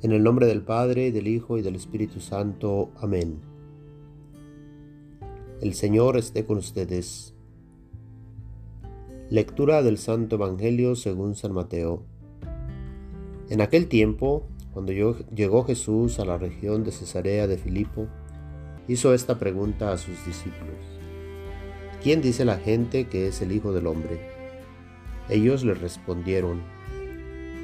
En el nombre del Padre, del Hijo y del Espíritu Santo. Amén. El Señor esté con ustedes. Lectura del Santo Evangelio según San Mateo. En aquel tiempo, cuando llegó Jesús a la región de Cesarea de Filipo, hizo esta pregunta a sus discípulos. ¿Quién dice la gente que es el Hijo del Hombre? Ellos le respondieron,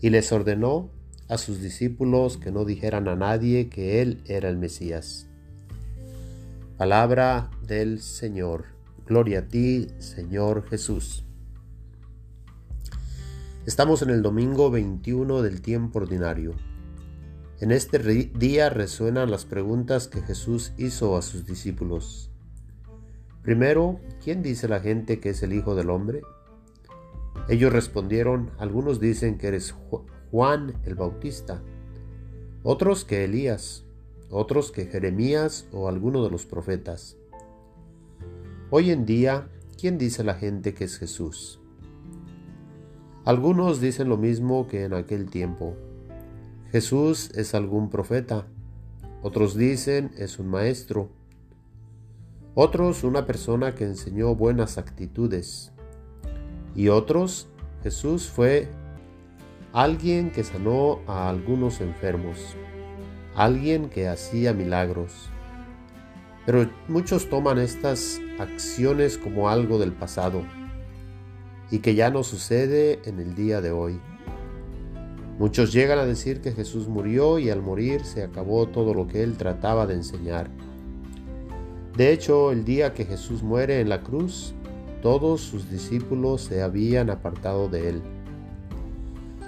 y les ordenó a sus discípulos que no dijeran a nadie que Él era el Mesías. Palabra del Señor. Gloria a ti, Señor Jesús. Estamos en el domingo 21 del tiempo ordinario. En este día resuenan las preguntas que Jesús hizo a sus discípulos. Primero, ¿quién dice la gente que es el Hijo del Hombre? Ellos respondieron, algunos dicen que eres Juan el Bautista, otros que Elías, otros que Jeremías o alguno de los profetas. Hoy en día, ¿quién dice la gente que es Jesús? Algunos dicen lo mismo que en aquel tiempo. Jesús es algún profeta. Otros dicen es un maestro. Otros una persona que enseñó buenas actitudes y otros, Jesús fue alguien que sanó a algunos enfermos, alguien que hacía milagros. Pero muchos toman estas acciones como algo del pasado y que ya no sucede en el día de hoy. Muchos llegan a decir que Jesús murió y al morir se acabó todo lo que él trataba de enseñar. De hecho, el día que Jesús muere en la cruz, todos sus discípulos se habían apartado de él.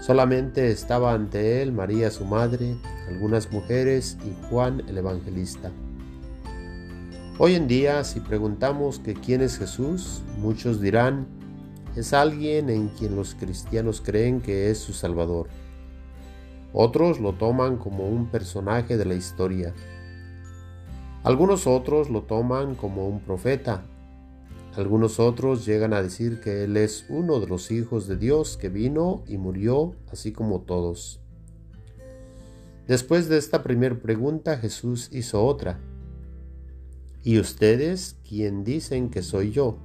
Solamente estaba ante él María su madre, algunas mujeres y Juan el evangelista. Hoy en día, si preguntamos que quién es Jesús, muchos dirán, es alguien en quien los cristianos creen que es su Salvador. Otros lo toman como un personaje de la historia. Algunos otros lo toman como un profeta, algunos otros llegan a decir que Él es uno de los hijos de Dios que vino y murió así como todos. Después de esta primera pregunta Jesús hizo otra. ¿Y ustedes quién dicen que soy yo?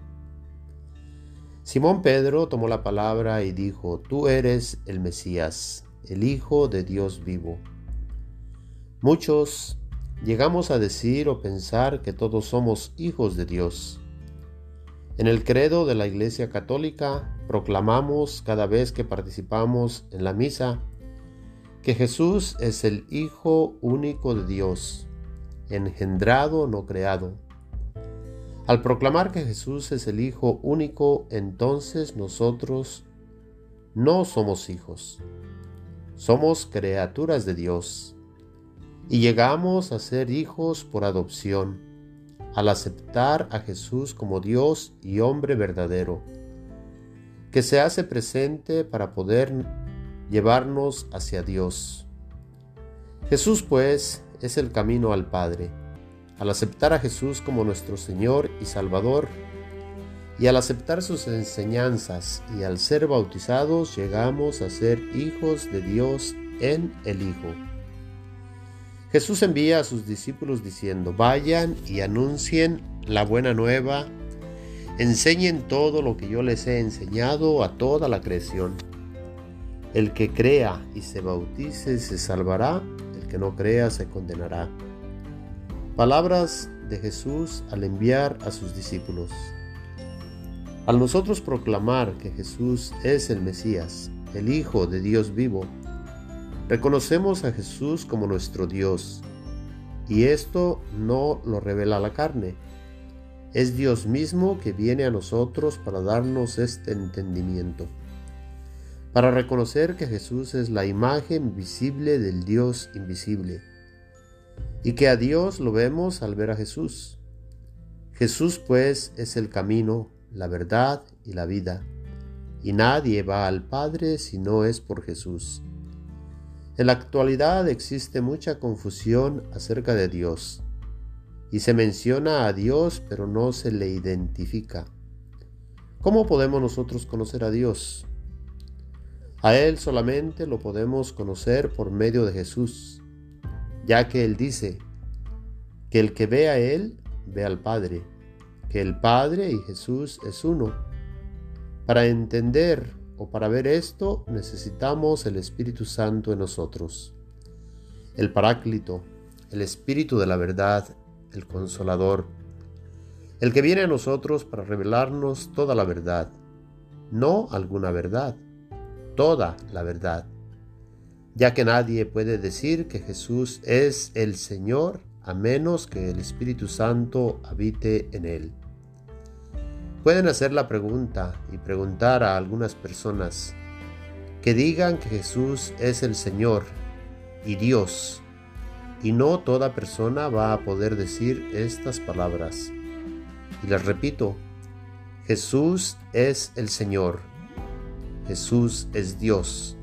Simón Pedro tomó la palabra y dijo, Tú eres el Mesías, el Hijo de Dios vivo. Muchos llegamos a decir o pensar que todos somos hijos de Dios en el credo de la Iglesia Católica proclamamos cada vez que participamos en la misa que Jesús es el Hijo único de Dios, engendrado, no creado. Al proclamar que Jesús es el Hijo único, entonces nosotros no somos hijos, somos criaturas de Dios y llegamos a ser hijos por adopción al aceptar a Jesús como Dios y hombre verdadero, que se hace presente para poder llevarnos hacia Dios. Jesús pues es el camino al Padre. Al aceptar a Jesús como nuestro Señor y Salvador, y al aceptar sus enseñanzas y al ser bautizados llegamos a ser hijos de Dios en el Hijo. Jesús envía a sus discípulos diciendo, vayan y anuncien la buena nueva, enseñen todo lo que yo les he enseñado a toda la creación. El que crea y se bautice se salvará, el que no crea se condenará. Palabras de Jesús al enviar a sus discípulos. Al nosotros proclamar que Jesús es el Mesías, el Hijo de Dios vivo, reconocemos a Jesús como nuestro Dios, y esto no lo revela la carne. Es Dios mismo que viene a nosotros para darnos este entendimiento para reconocer que Jesús es la imagen visible del Dios invisible y que a Dios lo vemos al ver a Jesús. Jesús pues es el camino, la verdad y la vida, y nadie va al Padre si no es por Jesús. En la actualidad existe mucha confusión acerca de Dios, y se menciona a Dios pero no se le identifica. ¿Cómo podemos nosotros conocer a Dios? A Él solamente lo podemos conocer por medio de Jesús, ya que Él dice que el que ve a Él ve al Padre, que el Padre y Jesús es uno. Para entender para ver esto necesitamos el Espíritu Santo en nosotros, el Paráclito, el Espíritu de la verdad, el Consolador, el que viene a nosotros para revelarnos toda la verdad, no alguna verdad toda la verdad, ya que nadie puede decir que Jesús es el Señor a menos que el Espíritu Santo habite en él. Pueden hacer la pregunta y preguntar a algunas personas que digan que Jesús es el Señor y Dios, y no toda persona va a poder decir estas palabras. Y les repito, Jesús es el Señor Jesús es Dios.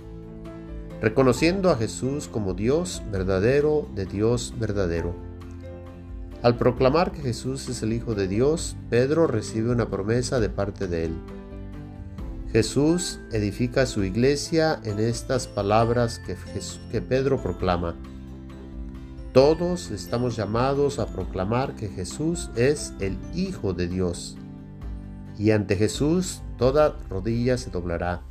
Reconociendo a Jesús como Dios verdadero de Dios verdadero. Al proclamar que Jesús es el Hijo de Dios, Pedro recibe una promesa de parte de él. Jesús edifica su iglesia en estas palabras que, que Pedro proclama. Todos estamos llamados a proclamar que Jesús es el Hijo de Dios. Y ante Jesús toda rodilla se doblará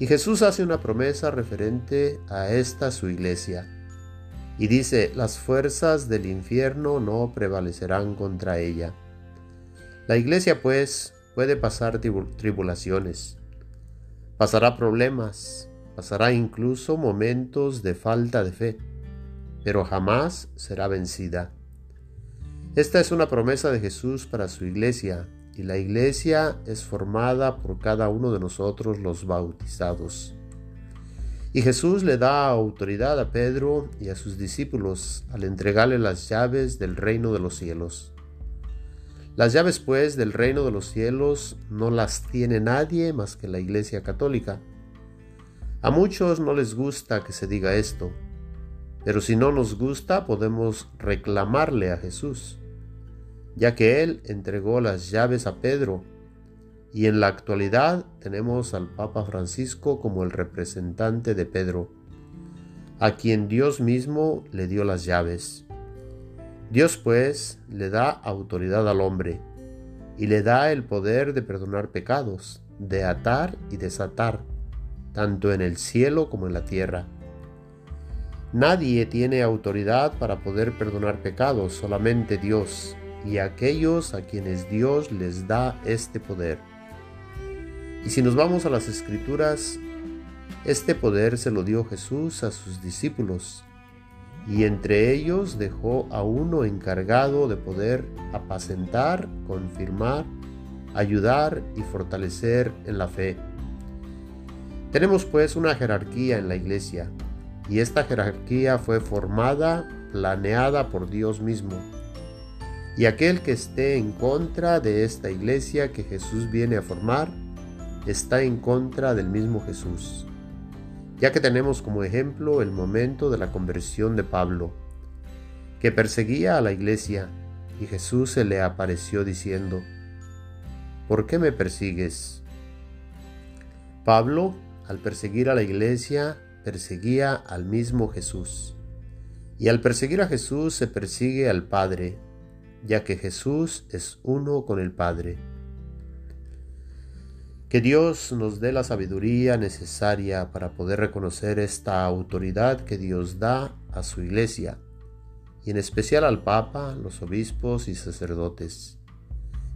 y Jesús hace una promesa referente a esta su iglesia. Y dice, las fuerzas del infierno no prevalecerán contra ella. La iglesia pues puede pasar tribulaciones, pasará problemas, pasará incluso momentos de falta de fe, pero jamás será vencida. Esta es una promesa de Jesús para su iglesia y la iglesia es formada por cada uno de nosotros los bautizados. Y Jesús le da autoridad a Pedro y a sus discípulos al entregarle las llaves del reino de los cielos. Las llaves pues del reino de los cielos no las tiene nadie más que la iglesia católica. A muchos no les gusta que se diga esto, pero si no nos gusta podemos reclamarle a Jesús ya que él entregó las llaves a Pedro, y en la actualidad tenemos al Papa Francisco como el representante de Pedro, a quien Dios mismo le dio las llaves. Dios pues le da autoridad al hombre y le da el poder de perdonar pecados, de atar y desatar, tanto en el cielo como en la tierra. Nadie tiene autoridad para poder perdonar pecados, solamente Dios, y aquellos a quienes Dios les da este poder. Y si nos vamos a las escrituras, este poder se lo dio Jesús a sus discípulos, y entre ellos dejó a uno encargado de poder apacentar, confirmar, ayudar y fortalecer en la fe. Tenemos pues una jerarquía en la iglesia, y esta jerarquía fue formada, planeada por Dios mismo y aquel que esté en contra de esta iglesia que Jesús viene a formar, está en contra del mismo Jesús. Ya que tenemos como ejemplo el momento de la conversión de Pablo, que perseguía a la iglesia y Jesús se le apareció diciendo, ¿por qué me persigues? Pablo, al perseguir a la iglesia, perseguía al mismo Jesús. Y al perseguir a Jesús se persigue al Padre, ya que Jesús es uno con el Padre. Que Dios nos dé la sabiduría necesaria para poder reconocer esta autoridad que Dios da a su iglesia, y en especial al Papa, los obispos y sacerdotes,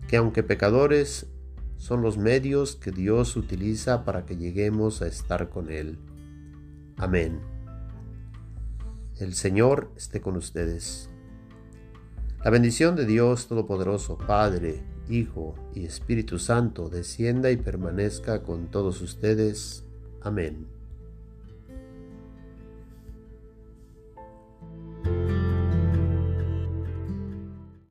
que aunque pecadores, son los medios que Dios utiliza para que lleguemos a estar con Él. Amén. El Señor esté con ustedes. La bendición de Dios Todopoderoso, Padre, Hijo y Espíritu Santo, descienda y permanezca con todos ustedes. Amén.